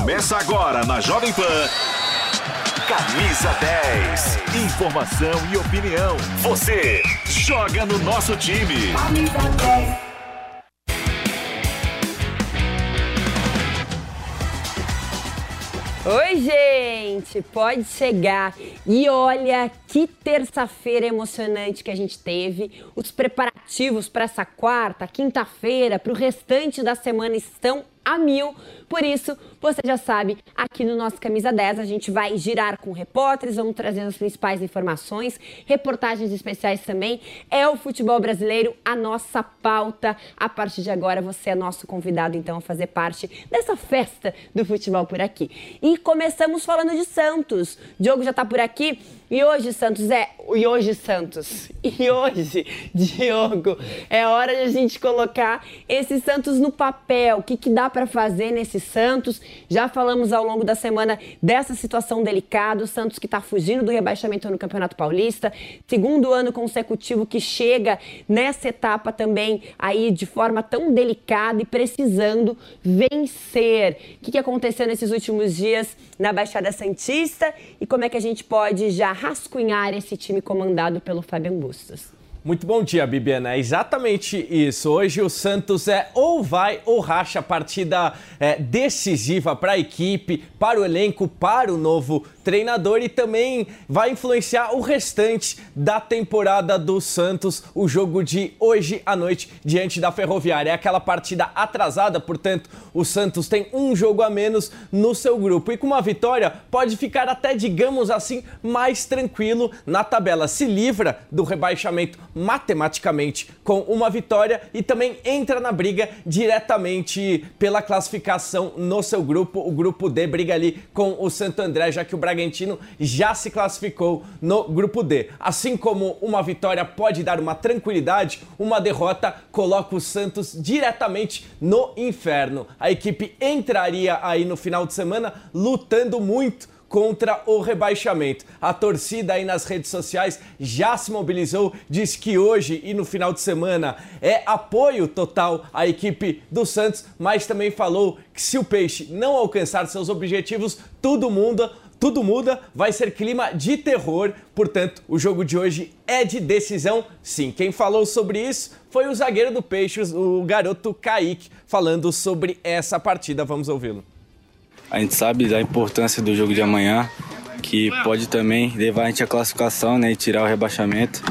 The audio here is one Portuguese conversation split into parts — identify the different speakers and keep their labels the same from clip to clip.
Speaker 1: Começa agora na Jovem Pan. Camisa 10. Informação e opinião. Você joga no nosso time. Camisa 10.
Speaker 2: Oi, gente! Pode chegar. E olha que terça-feira emocionante que a gente teve. Os preparativos para essa quarta, quinta-feira, para o restante da semana estão a mil. Por isso, você já sabe, aqui no nosso Camisa 10 a gente vai girar com repórteres, vamos trazer as principais informações, reportagens especiais também. É o futebol brasileiro, a nossa pauta. A partir de agora, você é nosso convidado, então, a fazer parte dessa festa do futebol por aqui. E começamos falando de Santos. Diogo já está por aqui. E hoje, Santos, é. E hoje, Santos. E hoje, Diogo, é hora de a gente colocar esse Santos no papel. O que, que dá para fazer nesse Santos? Já falamos ao longo da semana dessa situação delicada. O Santos que está fugindo do rebaixamento no Campeonato Paulista. Segundo ano consecutivo que chega nessa etapa também aí de forma tão delicada e precisando vencer. O que, que aconteceu nesses últimos dias na Baixada Santista e como é que a gente pode já rascunhar esse time comandado pelo Fabian Bustos.
Speaker 3: Muito bom dia, Bibiana. É exatamente isso. Hoje o Santos é ou vai ou racha partida é, decisiva para a equipe, para o elenco, para o novo treinador e também vai influenciar o restante da temporada do Santos, o jogo de hoje à noite diante da Ferroviária. É aquela partida atrasada, portanto, o Santos tem um jogo a menos no seu grupo e com uma vitória pode ficar até, digamos assim, mais tranquilo na tabela. Se livra do rebaixamento matematicamente com uma vitória e também entra na briga diretamente pela classificação no seu grupo. O grupo D briga ali com o Santo André, já que o Bragantino já se classificou no grupo D. Assim como uma vitória pode dar uma tranquilidade, uma derrota coloca o Santos diretamente no inferno. A equipe entraria aí no final de semana lutando muito contra o rebaixamento. A torcida aí nas redes sociais já se mobilizou, diz que hoje e no final de semana é apoio total à equipe do Santos, mas também falou que se o Peixe não alcançar seus objetivos, tudo muda. Tudo muda, vai ser clima de terror, portanto, o jogo de hoje é de decisão, sim. Quem falou sobre isso foi o zagueiro do Peixe, o garoto Kaique, falando sobre essa partida. Vamos ouvi-lo.
Speaker 4: A gente sabe da importância do jogo de amanhã, que pode também levar a gente à classificação né, e tirar o rebaixamento.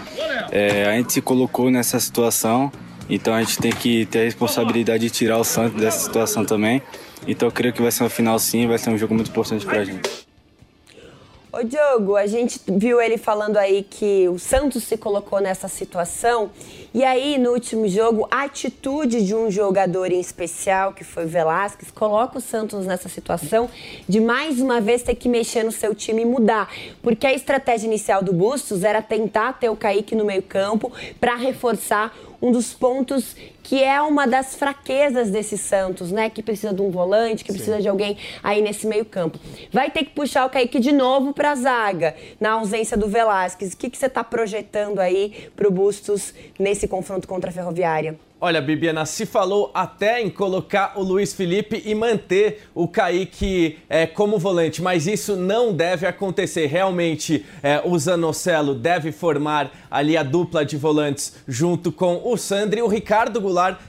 Speaker 4: É, a gente se colocou nessa situação, então a gente tem que ter a responsabilidade de tirar o Santos dessa situação também. Então eu creio que vai ser uma final sim, vai ser um jogo muito importante para a gente.
Speaker 2: Ô Diogo, a gente viu ele falando aí que o Santos se colocou nessa situação. E aí, no último jogo, a atitude de um jogador em especial, que foi Velasquez, coloca o Santos nessa situação de mais uma vez ter que mexer no seu time e mudar. Porque a estratégia inicial do Bustos era tentar ter o Kaique no meio-campo para reforçar um dos pontos que é uma das fraquezas desse Santos, né? Que precisa de um volante, que Sim. precisa de alguém aí nesse meio-campo. Vai ter que puxar o Kaique de novo para a zaga, na ausência do Velasquez. O que, que você está projetando aí para o Bustos nesse confronto contra a Ferroviária?
Speaker 3: Olha, Bibiana, se falou até em colocar o Luiz Felipe e manter o Kaique é, como volante, mas isso não deve acontecer. Realmente, é, o Zanocelo deve formar ali a dupla de volantes junto com o Sandri. O Ricardo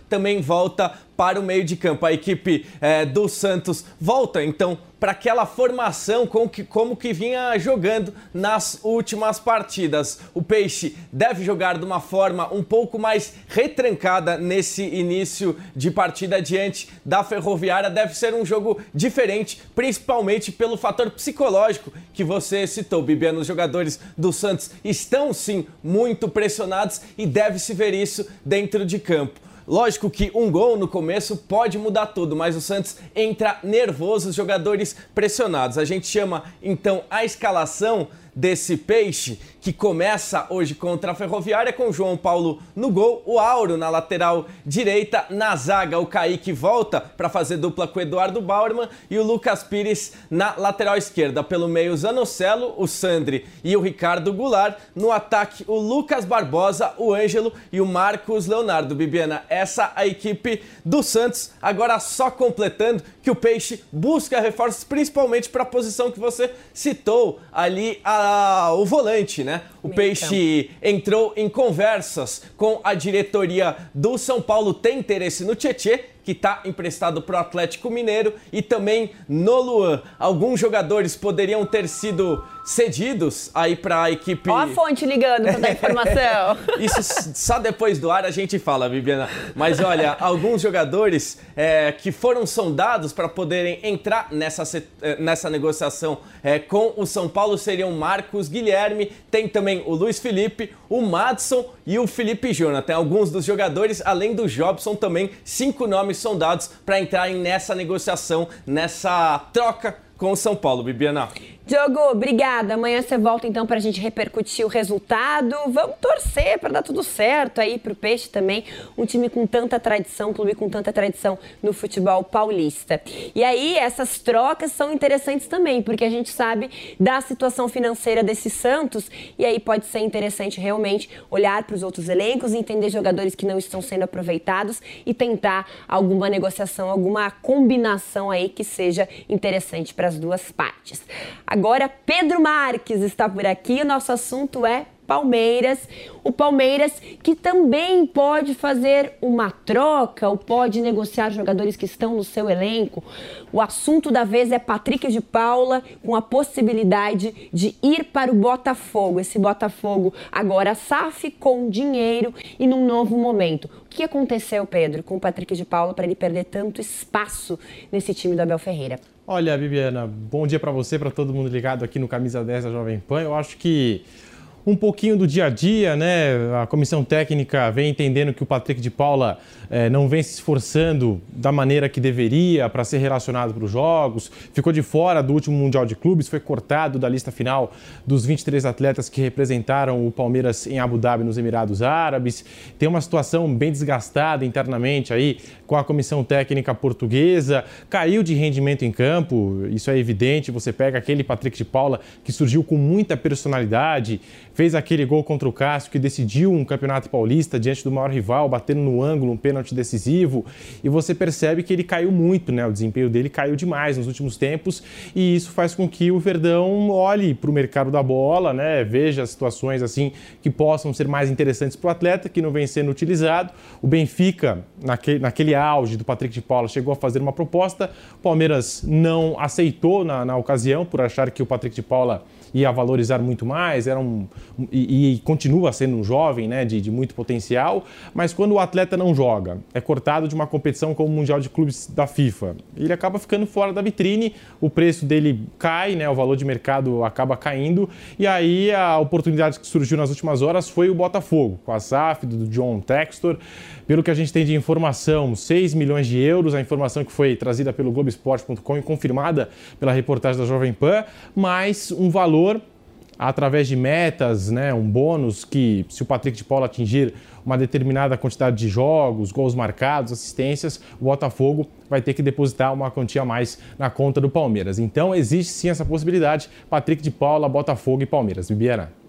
Speaker 3: Também volta para o meio de campo. A equipe é, do Santos volta então para aquela formação com que, como que vinha jogando nas últimas partidas. O Peixe deve jogar de uma forma um pouco mais retrancada nesse início de partida diante da Ferroviária. Deve ser um jogo diferente, principalmente pelo fator psicológico que você citou, Bibiano. Os jogadores do Santos estão sim muito pressionados e deve se ver isso dentro de campo. Lógico que um gol no começo pode mudar tudo, mas o Santos entra nervoso, os jogadores pressionados. A gente chama então a escalação desse peixe que começa hoje contra a Ferroviária com João Paulo no gol, o Auro na lateral direita, na zaga o Kaique volta para fazer dupla com o Eduardo Bauerman e o Lucas Pires na lateral esquerda. Pelo meio, o Zanocelo, o Sandri e o Ricardo Goulart. No ataque, o Lucas Barbosa, o Ângelo e o Marcos Leonardo. Bibiana, essa a equipe do Santos. Agora só completando que o Peixe busca reforços, principalmente para a posição que você citou ali, a, o volante, né? O Peixe entrou em conversas com a diretoria do São Paulo, tem interesse no Tietê que está emprestado para o Atlético Mineiro e também no Luan. Alguns jogadores poderiam ter sido cedidos aí para a equipe.
Speaker 2: Ó a fonte ligando para dar informação.
Speaker 3: Isso só depois do ar a gente fala, Bibiana. Mas olha, alguns jogadores é, que foram sondados para poderem entrar nessa, é, nessa negociação é, com o São Paulo seriam Marcos Guilherme, tem também o Luiz Felipe, o Madson e o Felipe Jonathan. Alguns dos jogadores, além do Jobson, também cinco nomes sondados para entrarem nessa negociação, nessa troca com o São Paulo, Bibiana.
Speaker 2: Diogo, obrigada. Amanhã você volta então para a gente repercutir o resultado. Vamos torcer para dar tudo certo aí para o Peixe também. Um time com tanta tradição, um clube com tanta tradição no futebol paulista. E aí, essas trocas são interessantes também, porque a gente sabe da situação financeira desse Santos. E aí pode ser interessante realmente olhar para os outros elencos, entender jogadores que não estão sendo aproveitados e tentar alguma negociação, alguma combinação aí que seja interessante para as duas partes. Agora, Pedro Marques está por aqui. O nosso assunto é Palmeiras. O Palmeiras que também pode fazer uma troca ou pode negociar jogadores que estão no seu elenco. O assunto da vez é Patrick de Paula com a possibilidade de ir para o Botafogo. Esse Botafogo agora SAF com dinheiro e num novo momento. O que aconteceu, Pedro, com o Patrick de Paula para ele perder tanto espaço nesse time do Abel Ferreira?
Speaker 5: Olha, Bibiana, bom dia para você, para todo mundo ligado aqui no Camisa 10 da Jovem Pan. Eu acho que um pouquinho do dia a dia, né? A comissão técnica vem entendendo que o Patrick de Paula eh, não vem se esforçando da maneira que deveria para ser relacionado para os jogos, ficou de fora do último Mundial de Clubes, foi cortado da lista final dos 23 atletas que representaram o Palmeiras em Abu Dhabi, nos Emirados Árabes. Tem uma situação bem desgastada internamente aí com a comissão técnica portuguesa, caiu de rendimento em campo, isso é evidente. Você pega aquele Patrick de Paula que surgiu com muita personalidade fez aquele gol contra o Cássio que decidiu um campeonato paulista diante do maior rival, batendo no ângulo, um pênalti decisivo. E você percebe que ele caiu muito, né? O desempenho dele caiu demais nos últimos tempos e isso faz com que o Verdão olhe para o mercado da bola, né? Veja situações assim que possam ser mais interessantes para o atleta, que não vem sendo utilizado. O Benfica, naquele, naquele auge do Patrick de Paula, chegou a fazer uma proposta. O Palmeiras não aceitou na, na ocasião por achar que o Patrick de Paula ia valorizar muito mais, era um, e, e continua sendo um jovem né, de, de, muito potencial, mas quando o atleta não joga, é cortado de uma competição como o Mundial de Clubes da FIFA, ele acaba ficando fora da vitrine, o preço dele cai, né, o valor de mercado acaba caindo, e aí a oportunidade que surgiu nas últimas horas foi o Botafogo, com a SAF, do John Textor, pelo que a gente tem de informação, 6 milhões de euros, a informação que foi trazida pelo Globoesporte.com e confirmada pela reportagem da Jovem Pan, mais um valor através de metas, né, um bônus que, se o Patrick de Paula atingir uma determinada quantidade de jogos, gols marcados, assistências, o Botafogo vai ter que depositar uma quantia a mais na conta do Palmeiras. Então existe sim essa possibilidade, Patrick de Paula, Botafogo e Palmeiras. Bibiana.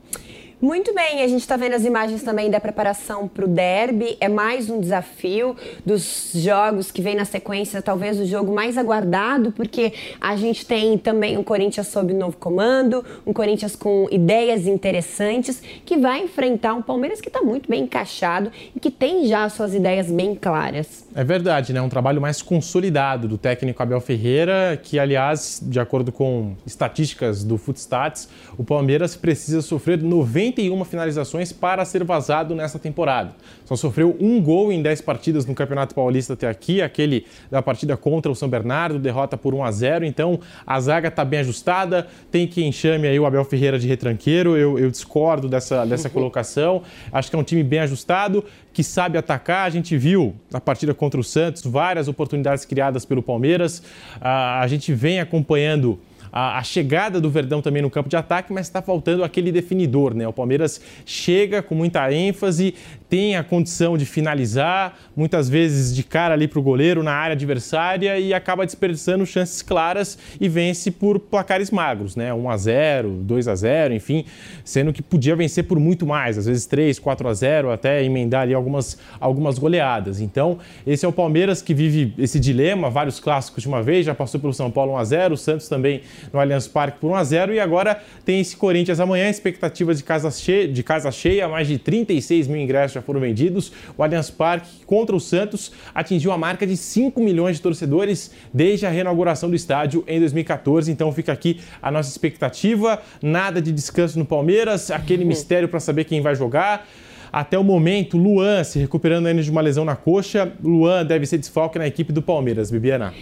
Speaker 2: Muito bem, a gente está vendo as imagens também da preparação para o derby. É mais um desafio dos jogos que vem na sequência, talvez o jogo mais aguardado, porque a gente tem também um Corinthians sob novo comando, um Corinthians com ideias interessantes, que vai enfrentar um Palmeiras que está muito bem encaixado e que tem já suas ideias bem claras.
Speaker 5: É verdade, né? Um trabalho mais consolidado do técnico Abel Ferreira, que, aliás, de acordo com estatísticas do Footstats, o Palmeiras precisa sofrer 90 91 finalizações para ser vazado nessa temporada. Só sofreu um gol em 10 partidas no Campeonato Paulista até aqui, aquele da partida contra o São Bernardo, derrota por 1 a 0. Então a zaga está bem ajustada. Tem quem chame aí o Abel Ferreira de retranqueiro. Eu, eu discordo dessa, dessa colocação. Acho que é um time bem ajustado, que sabe atacar. A gente viu na partida contra o Santos várias oportunidades criadas pelo Palmeiras. a gente vem acompanhando a, a chegada do Verdão também no campo de ataque, mas está faltando aquele definidor, né? O Palmeiras chega com muita ênfase, tem a condição de finalizar, muitas vezes de cara ali para o goleiro na área adversária e acaba desperdiçando chances claras e vence por placares magros, né? 1 a 0, 2 a 0, enfim, sendo que podia vencer por muito mais, às vezes 3, 4 a 0, até emendar ali algumas, algumas goleadas. Então, esse é o Palmeiras que vive esse dilema, vários clássicos de uma vez, já passou pelo São Paulo 1 a 0, o Santos também no Allianz Parque por 1 a 0 e agora tem esse Corinthians amanhã, expectativa de casa cheia, de casa cheia mais de 36 mil ingressos já foram vendidos. O Allianz Parque contra o Santos atingiu a marca de 5 milhões de torcedores desde a reinauguração do estádio em 2014. Então fica aqui a nossa expectativa. Nada de descanso no Palmeiras, aquele mistério para saber quem vai jogar. Até o momento, Luan se recuperando ainda de uma lesão na coxa. Luan deve ser desfalque na equipe do Palmeiras, Bibiana.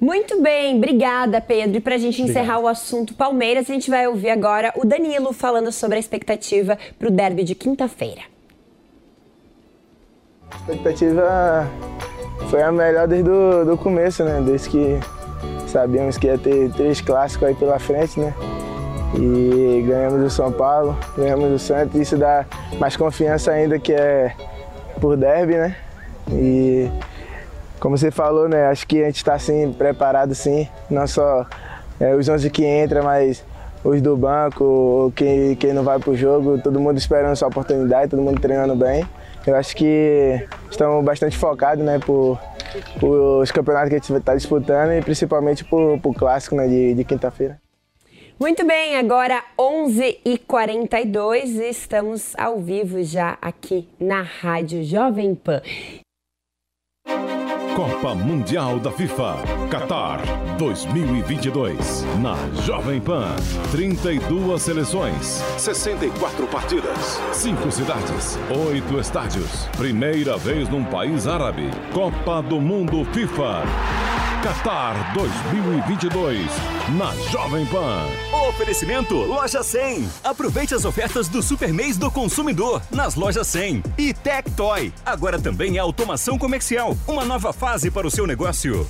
Speaker 2: Muito bem, obrigada, Pedro. E para a gente encerrar o assunto Palmeiras, a gente vai ouvir agora o Danilo falando sobre a expectativa para o derby de quinta-feira.
Speaker 6: A expectativa foi a melhor desde o do começo, né? Desde que sabíamos que ia ter três clássicos aí pela frente, né? E ganhamos o São Paulo, ganhamos o Santos, isso dá mais confiança ainda que é por derby, né? E como você falou, né? Acho que a gente está assim, preparado sim, não só é, os 11 que entram, mas os do banco, quem, quem não vai para o jogo, todo mundo esperando sua oportunidade, todo mundo treinando bem. Eu acho que estamos bastante focados né, por, por os campeonatos que a gente está disputando e principalmente por, por clássico né, de, de quinta-feira.
Speaker 2: Muito bem, agora 11h42 estamos ao vivo já aqui na Rádio Jovem Pan.
Speaker 1: Copa Mundial da FIFA Qatar 2022 na Jovem Pan. 32 seleções, 64 partidas, 5 cidades, 8 estádios. Primeira vez num país árabe. Copa do Mundo FIFA. Qatar 2022 na Jovem Pan.
Speaker 7: Oferecimento Loja 100. Aproveite as ofertas do Super Mês do Consumidor nas lojas 100. E Tectoy. Agora também é automação comercial. Uma nova fase para o seu negócio.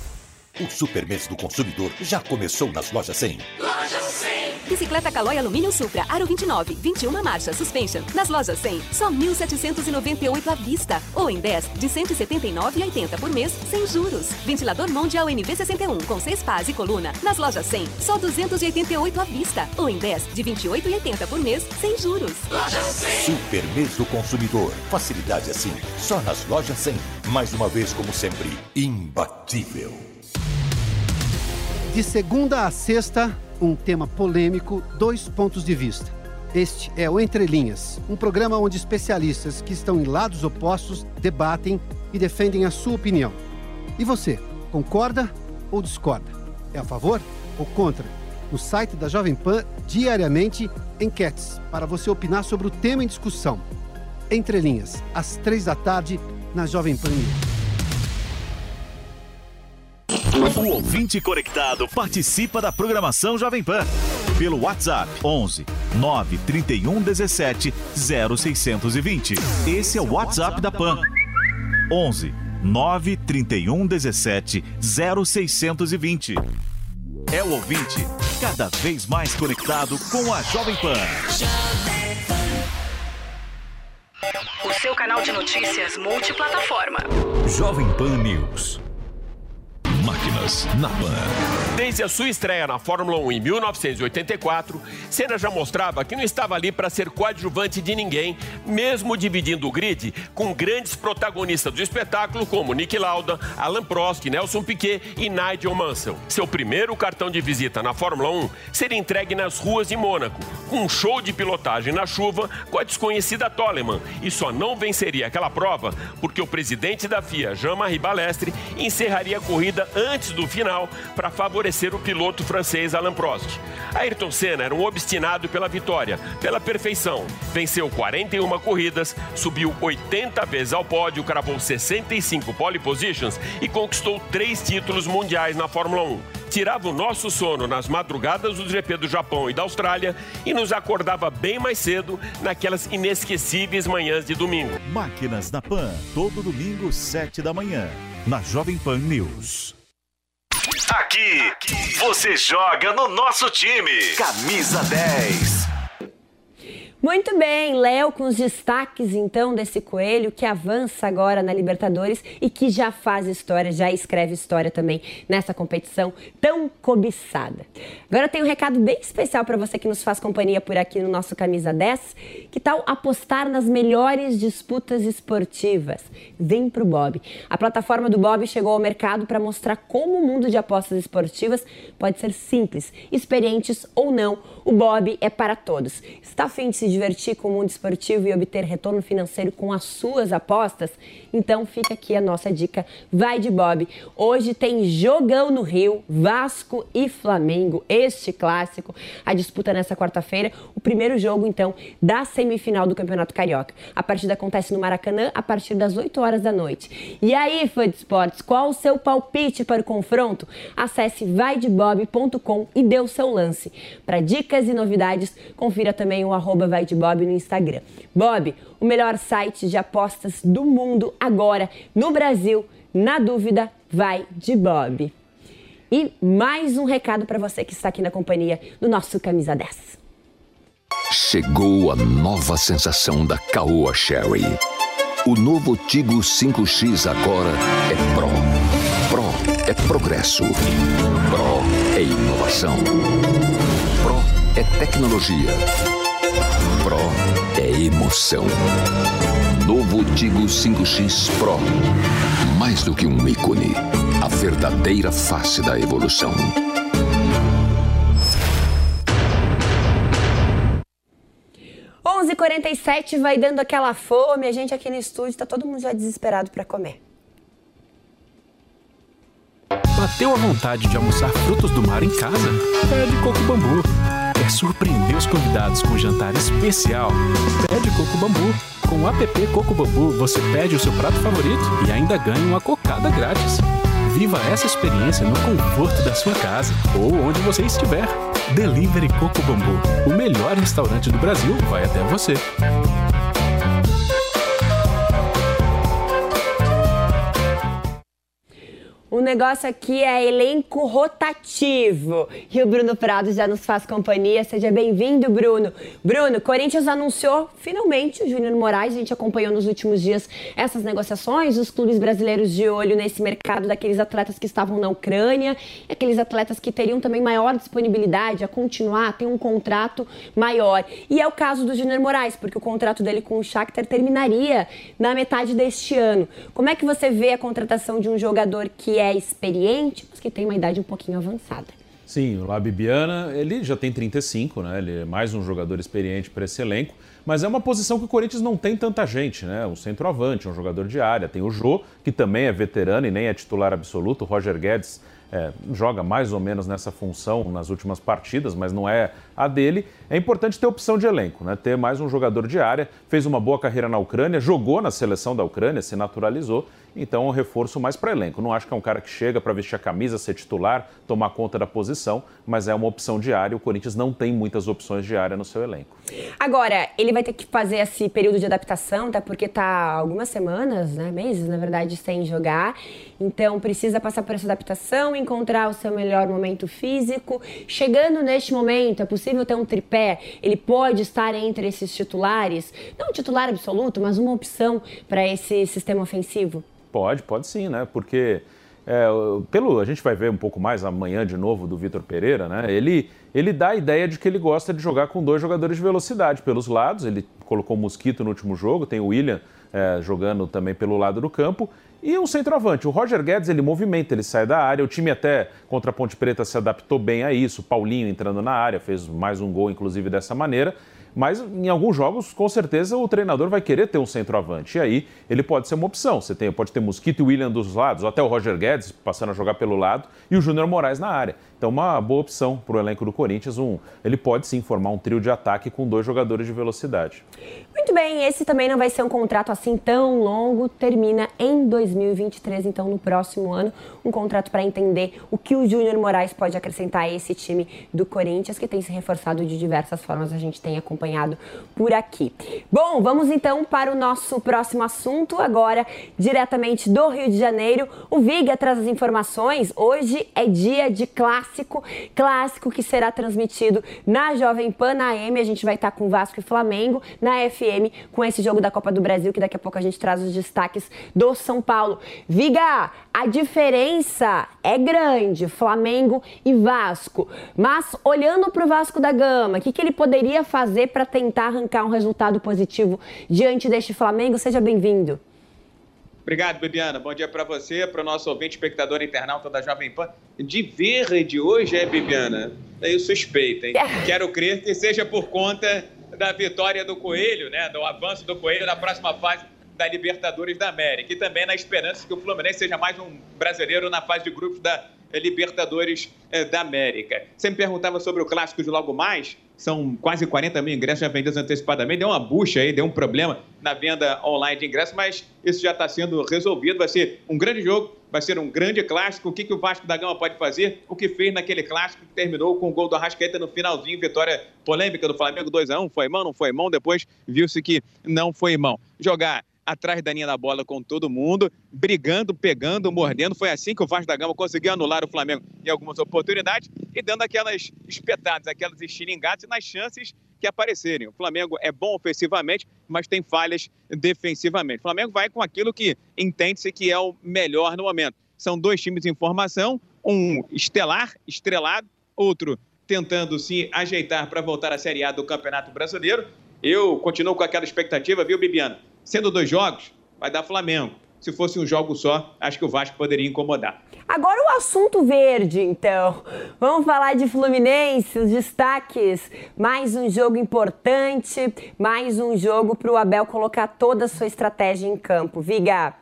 Speaker 8: O Super Mês do Consumidor já começou nas lojas 100.
Speaker 9: Loja 100. Bicicleta Caloi Alumínio Supra, Aro 29, 21 marcha, suspension. Nas lojas 100, só 1.798 à vista. Ou em 10, de 179,80 por mês, sem juros. Ventilador Mondial NV61 com 6 pás e coluna. Nas lojas 100, só 288 à vista. Ou em 10, de 28,80 por mês, sem juros.
Speaker 8: Loja 100. Super Mês do Consumidor. Facilidade assim, só nas lojas 100. Mais uma vez, como sempre, imbatível.
Speaker 10: De segunda a sexta, um tema polêmico, dois pontos de vista. Este é o Entre Linhas, um programa onde especialistas que estão em lados opostos debatem e defendem a sua opinião. E você, concorda ou discorda? É a favor ou contra? No site da Jovem Pan, diariamente, enquetes para você opinar sobre o tema em discussão. Entre Linhas, às três da tarde, na Jovem Pan News.
Speaker 1: O ouvinte conectado participa da programação Jovem Pan pelo WhatsApp 11 931 17 0620. Esse é o WhatsApp da Pan. 11 931 17 0620. É o ouvinte cada vez mais conectado com a Jovem Pan.
Speaker 9: O seu canal de notícias multiplataforma.
Speaker 1: Jovem Pan News. Na Pan.
Speaker 11: Desde a sua estreia na Fórmula 1 em 1984, Senna já mostrava que não estava ali para ser coadjuvante de ninguém, mesmo dividindo o grid com grandes protagonistas do espetáculo como Nick Lauda, Alan Prost, Nelson Piquet e Nigel Mansell. Seu primeiro cartão de visita na Fórmula 1 seria entregue nas ruas de Mônaco, com um show de pilotagem na chuva com a desconhecida Toleman, e só não venceria aquela prova porque o presidente da FIA, Jean-Marie Balestre, encerraria a corrida antes do final para favorecer o piloto francês Alain Prost. Ayrton Senna era um obstinado pela vitória, pela perfeição. Venceu 41 corridas, subiu 80 vezes ao pódio, cravou 65 pole positions e conquistou três títulos mundiais na Fórmula 1 tirava o nosso sono nas madrugadas do GP do Japão e da Austrália e nos acordava bem mais cedo naquelas inesquecíveis manhãs de domingo.
Speaker 1: Máquinas da Pan, todo domingo, 7 da manhã, na Jovem Pan News. Aqui, você joga no nosso time. Camisa 10.
Speaker 2: Muito bem, Léo, com os destaques então desse coelho que avança agora na Libertadores e que já faz história, já escreve história também nessa competição tão cobiçada. Agora tem um recado bem especial para você que nos faz companhia por aqui no nosso Camisa 10. Que tal apostar nas melhores disputas esportivas? Vem pro Bob. A plataforma do Bob chegou ao mercado para mostrar como o mundo de apostas esportivas pode ser simples, experientes ou não. O Bob é para todos. Está afim de se divertir com o mundo esportivo e obter retorno financeiro com as suas apostas? Então fica aqui a nossa dica. Vai de Bob. Hoje tem jogão no Rio, Vasco e Flamengo, este clássico. A disputa nessa quarta-feira, o primeiro jogo então da semifinal do Campeonato Carioca. A partida acontece no Maracanã a partir das 8 horas da noite. E aí, fã de esportes, qual o seu palpite para o confronto? Acesse vaidebob.com e dê o seu lance. Para dicas e novidades, confira também o arroba vai de Bob no Instagram. Bob, o melhor site de apostas do mundo agora no Brasil. Na dúvida, vai de Bob. E mais um recado para você que está aqui na companhia do nosso Camisa 10.
Speaker 12: Chegou a nova sensação da Caoa Sherry. O novo Tigo 5X agora é Pro. Pro é progresso. Pro é inovação. Pro é tecnologia. Pro emoção. Novo Tigo 5X Pro. Mais do que um ícone. A verdadeira face da evolução.
Speaker 2: 11h47 vai dando aquela fome, a gente aqui no estúdio tá todo mundo já desesperado para comer.
Speaker 13: Bateu a vontade de almoçar frutos do mar em casa? Pede Coco Bambu. Quer surpreender os convidados com um jantar especial? Pede Coco Bambu. Com o app Coco Bambu, você pede o seu prato favorito e ainda ganha uma cocada grátis. Viva essa experiência no conforto da sua casa ou onde você estiver. Delivery Coco Bambu. O melhor restaurante do Brasil vai até você.
Speaker 2: O negócio aqui é elenco rotativo. E o Bruno Prado já nos faz companhia. Seja bem-vindo, Bruno. Bruno, Corinthians anunciou finalmente o Júnior Moraes. A gente acompanhou nos últimos dias essas negociações, os clubes brasileiros de olho nesse mercado daqueles atletas que estavam na Ucrânia, aqueles atletas que teriam também maior disponibilidade a continuar, ter um contrato maior. E é o caso do Júnior Moraes, porque o contrato dele com o Shakhtar terminaria na metade deste ano. Como é que você vê a contratação de um jogador que é experiente, mas que tem uma idade um pouquinho avançada.
Speaker 14: Sim, o Labibiana, ele já tem 35, né? Ele é mais um jogador experiente para esse elenco, mas é uma posição que o Corinthians não tem tanta gente, né? Um centroavante, um jogador de área. Tem o Jô, que também é veterano e nem é titular absoluto. O Roger Guedes é, joga mais ou menos nessa função nas últimas partidas, mas não é a dele. É importante ter opção de elenco, né? ter mais um jogador de área. Fez uma boa carreira na Ucrânia, jogou na seleção da Ucrânia, se naturalizou. Então, um reforço mais para elenco. Não acho que é um cara que chega para vestir a camisa, ser titular, tomar conta da posição, mas é uma opção de área. O Corinthians não tem muitas opções de área no seu elenco.
Speaker 2: Agora, ele vai ter que fazer esse período de adaptação, até porque está algumas semanas, né, meses, na verdade, sem jogar. Então, precisa passar por essa adaptação, encontrar o seu melhor momento físico. Chegando neste momento, é possível ter um tripé? Ele pode estar entre esses titulares? Não titular absoluto, mas uma opção para esse sistema ofensivo?
Speaker 14: Pode, pode sim, né? Porque é, pelo a gente vai ver um pouco mais amanhã de novo do Vitor Pereira, né? Ele ele dá a ideia de que ele gosta de jogar com dois jogadores de velocidade pelos lados. Ele colocou o Mosquito no último jogo, tem o William é, jogando também pelo lado do campo e um centroavante. O Roger Guedes ele movimenta, ele sai da área. O time até contra a Ponte Preta se adaptou bem a isso. Paulinho entrando na área fez mais um gol inclusive dessa maneira. Mas em alguns jogos, com certeza, o treinador vai querer ter um centroavante. E aí ele pode ser uma opção. Você tem, pode ter Mosquito e William dos lados, ou até o Roger Guedes passando a jogar pelo lado, e o Júnior Moraes na área. Então, uma boa opção para o elenco do Corinthians. Um, ele pode sim formar um trio de ataque com dois jogadores de velocidade.
Speaker 2: Muito bem, esse também não vai ser um contrato assim tão longo, termina em 2023, então no próximo ano, um contrato para entender o que o Júnior Moraes pode acrescentar a esse time do Corinthians, que tem se reforçado de diversas formas, a gente tem acompanhado por aqui. Bom, vamos então para o nosso próximo assunto, agora diretamente do Rio de Janeiro. O Viga traz as informações. Hoje é dia de clássico, clássico que será transmitido na Jovem Pan, na AM. A gente vai estar com Vasco e Flamengo, na FM, com esse jogo da Copa do Brasil, que daqui a pouco a gente traz os destaques do São Paulo. Viga, a diferença é grande, Flamengo e Vasco. Mas olhando para o Vasco da Gama, o que, que ele poderia fazer para tentar arrancar um resultado positivo diante deste Flamengo? Seja bem-vindo.
Speaker 15: Obrigado, Bibiana. Bom dia para você, para o nosso ouvinte, espectador internauta da Jovem Pan. De verde hoje é, Bibiana? Eu suspeito, hein? Quero crer que seja por conta da vitória do Coelho, né? Do avanço do Coelho na próxima fase da Libertadores da América. E também na esperança que o Fluminense seja mais um brasileiro na fase de grupos da Libertadores eh, da América. Você me perguntava sobre o clássico de logo mais. São quase 40 mil ingressos já vendidos antecipadamente. Deu uma bucha aí, deu um problema na venda online de ingressos, mas isso já está sendo resolvido. Vai ser um grande jogo, vai ser um grande clássico. O que, que o Vasco da Gama pode fazer? O que fez naquele clássico que terminou com o gol do Arrascaeta no finalzinho, vitória polêmica do Flamengo 2 a 1 Foi mão, não foi mão? Depois viu-se que não foi mão. Jogar atrás da linha da bola com todo mundo, brigando, pegando, mordendo. Foi assim que o Vasco da Gama conseguiu anular o Flamengo em algumas oportunidades e dando aquelas espetadas, aquelas estilingadas nas chances que aparecerem. O Flamengo é bom ofensivamente, mas tem falhas defensivamente. O Flamengo vai com aquilo que entende-se que é o melhor no momento. São dois times em formação, um estelar, estrelado, outro tentando se ajeitar para voltar à Série A do Campeonato Brasileiro. Eu continuo com aquela expectativa, viu, Bibiano? Sendo dois jogos, vai dar Flamengo. Se fosse um jogo só, acho que o Vasco poderia incomodar.
Speaker 2: Agora o assunto verde, então. Vamos falar de Fluminense, os destaques. Mais um jogo importante, mais um jogo para o Abel colocar toda a sua estratégia em campo. Viga.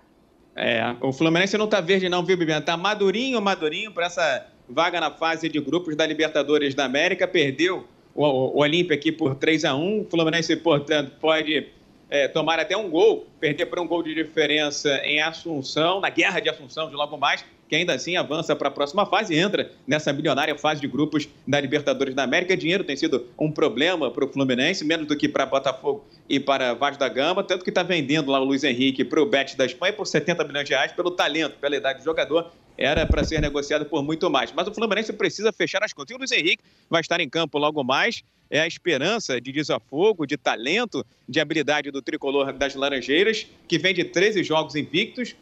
Speaker 15: É, o Fluminense não tá verde não, viu, Bibiana? Tá madurinho, madurinho para essa vaga na fase de grupos da Libertadores da América. Perdeu o, o, o Olímpia aqui por 3 a 1 O Fluminense, portanto, pode é, tomar até um gol, perder por um gol de diferença em Assunção, na guerra de Assunção de logo mais, que ainda assim avança para a próxima fase e entra nessa milionária fase de grupos da Libertadores da América. Dinheiro tem sido um problema para o Fluminense, menos do que para Botafogo e para Vasco da Gama, tanto que está vendendo lá o Luiz Henrique para o Bet da Espanha por 70 milhões de reais pelo talento, pela idade do jogador. Era para ser negociado por muito mais. Mas o Fluminense precisa fechar as contas. E o Luiz Henrique vai estar em campo logo mais é a esperança de desafogo, de talento, de habilidade do tricolor das Laranjeiras, que vem de 13 jogos invictos.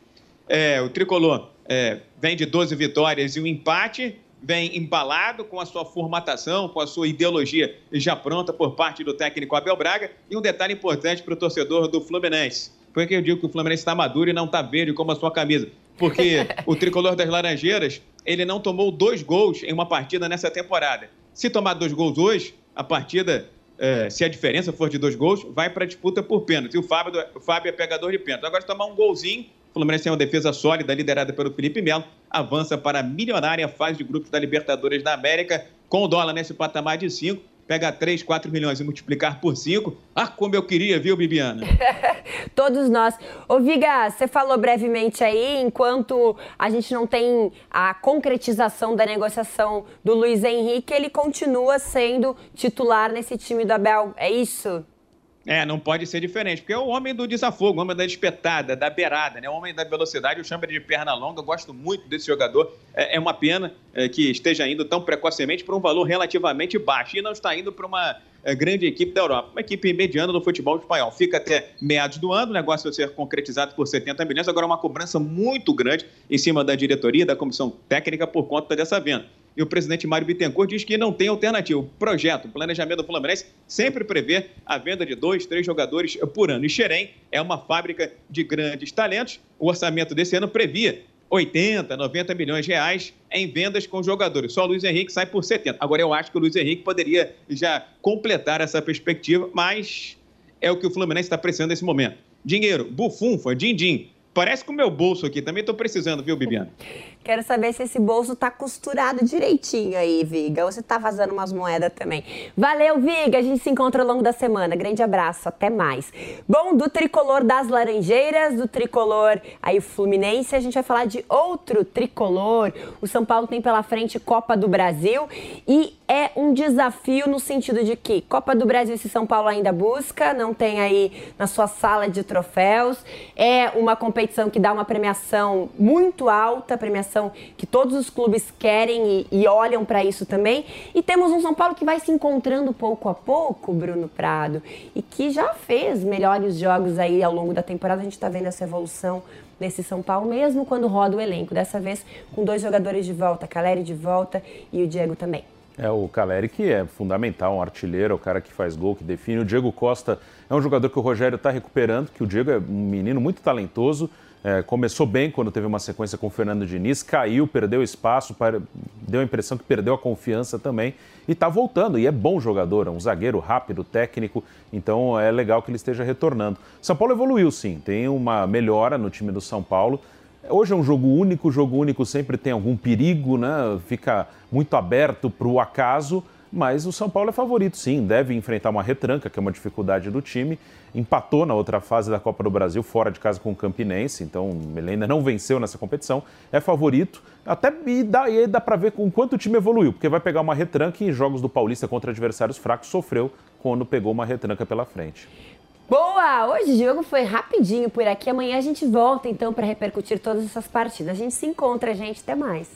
Speaker 15: É, o tricolor é, vem de 12 vitórias e um empate, vem embalado com a sua formatação, com a sua ideologia já pronta por parte do técnico Abel Braga. E um detalhe importante para o torcedor do Fluminense. Foi que eu digo que o Fluminense está maduro e não está verde como a sua camisa. Porque o tricolor das Laranjeiras, ele não tomou dois gols em uma partida nessa temporada. Se tomar dois gols hoje, a partida, é, se a diferença for de dois gols, vai para a disputa por pênalti. E o Fábio, o Fábio é pegador de pênalti. Agora, se tomar um golzinho, o Fluminense tem uma defesa sólida, liderada pelo Felipe Melo, avança para a milionária fase de grupos da Libertadores da América, com o dólar nesse patamar de 5 pegar 3, 4 milhões e multiplicar por 5. Ah, como eu queria, viu, Bibiana?
Speaker 2: Todos nós. Ô, Viga, você falou brevemente aí, enquanto a gente não tem a concretização da negociação do Luiz Henrique, ele continua sendo titular nesse time do Abel. É isso?
Speaker 15: É, não pode ser diferente, porque é o homem do desafogo, o homem da espetada, da beirada, né? o homem da velocidade, eu chamo ele de perna longa, eu gosto muito desse jogador. É, é uma pena é, que esteja indo tão precocemente para um valor relativamente baixo e não está indo para uma é, grande equipe da Europa, uma equipe mediana do futebol espanhol. Fica até meados do ano, o negócio vai ser concretizado por 70 milhões, agora uma cobrança muito grande em cima da diretoria, da comissão técnica por conta dessa venda e o presidente Mário Bittencourt diz que não tem alternativa. O projeto, o planejamento do Fluminense sempre prevê a venda de dois, três jogadores por ano. E Xerém é uma fábrica de grandes talentos. O orçamento desse ano previa 80, 90 milhões de reais em vendas com jogadores. Só o Luiz Henrique sai por 70. Agora, eu acho que o Luiz Henrique poderia já completar essa perspectiva, mas é o que o Fluminense está precisando nesse momento. Dinheiro, bufunfa, din-din. Parece com o meu bolso aqui. Também estou precisando, viu, Bibiana?
Speaker 2: Quero saber se esse bolso tá costurado direitinho aí, Viga, ou se tá vazando umas moedas também. Valeu, Viga, a gente se encontra ao longo da semana. Grande abraço, até mais. Bom, do tricolor das Laranjeiras, do tricolor aí Fluminense, a gente vai falar de outro tricolor. O São Paulo tem pela frente Copa do Brasil e é um desafio no sentido de que Copa do Brasil esse São Paulo ainda busca, não tem aí na sua sala de troféus. É uma competição que dá uma premiação muito alta, premiação que todos os clubes querem e, e olham para isso também. E temos um São Paulo que vai se encontrando pouco a pouco, Bruno Prado, e que já fez melhores jogos aí ao longo da temporada. A gente está vendo essa evolução nesse São Paulo, mesmo quando roda o elenco. Dessa vez com dois jogadores de volta, Caleri de volta e o Diego também.
Speaker 14: É o Caleri que é fundamental, um artilheiro, o cara que faz gol, que define. O Diego Costa é um jogador que o Rogério está recuperando, que o Diego é um menino muito talentoso. É, começou bem quando teve uma sequência com o Fernando Diniz, caiu, perdeu espaço, deu a impressão que perdeu a confiança também e está voltando. E é bom jogador, é um zagueiro rápido, técnico, então é legal que ele esteja retornando. São Paulo evoluiu sim, tem uma melhora no time do São Paulo. Hoje é um jogo único, o jogo único sempre tem algum perigo, né? Fica muito aberto para o acaso, mas o São Paulo é favorito, sim. Deve enfrentar uma retranca, que é uma dificuldade do time. Empatou na outra fase da Copa do Brasil, fora de casa com o Campinense, então ele ainda não venceu nessa competição. É favorito, até e dá, e dá para ver com quanto o time evoluiu, porque vai pegar uma retranca e em jogos do Paulista contra adversários fracos sofreu quando pegou uma retranca pela frente.
Speaker 2: Boa! Hoje o jogo foi rapidinho por aqui. Amanhã a gente volta então para repercutir todas essas partidas. A gente se encontra, gente. Até mais.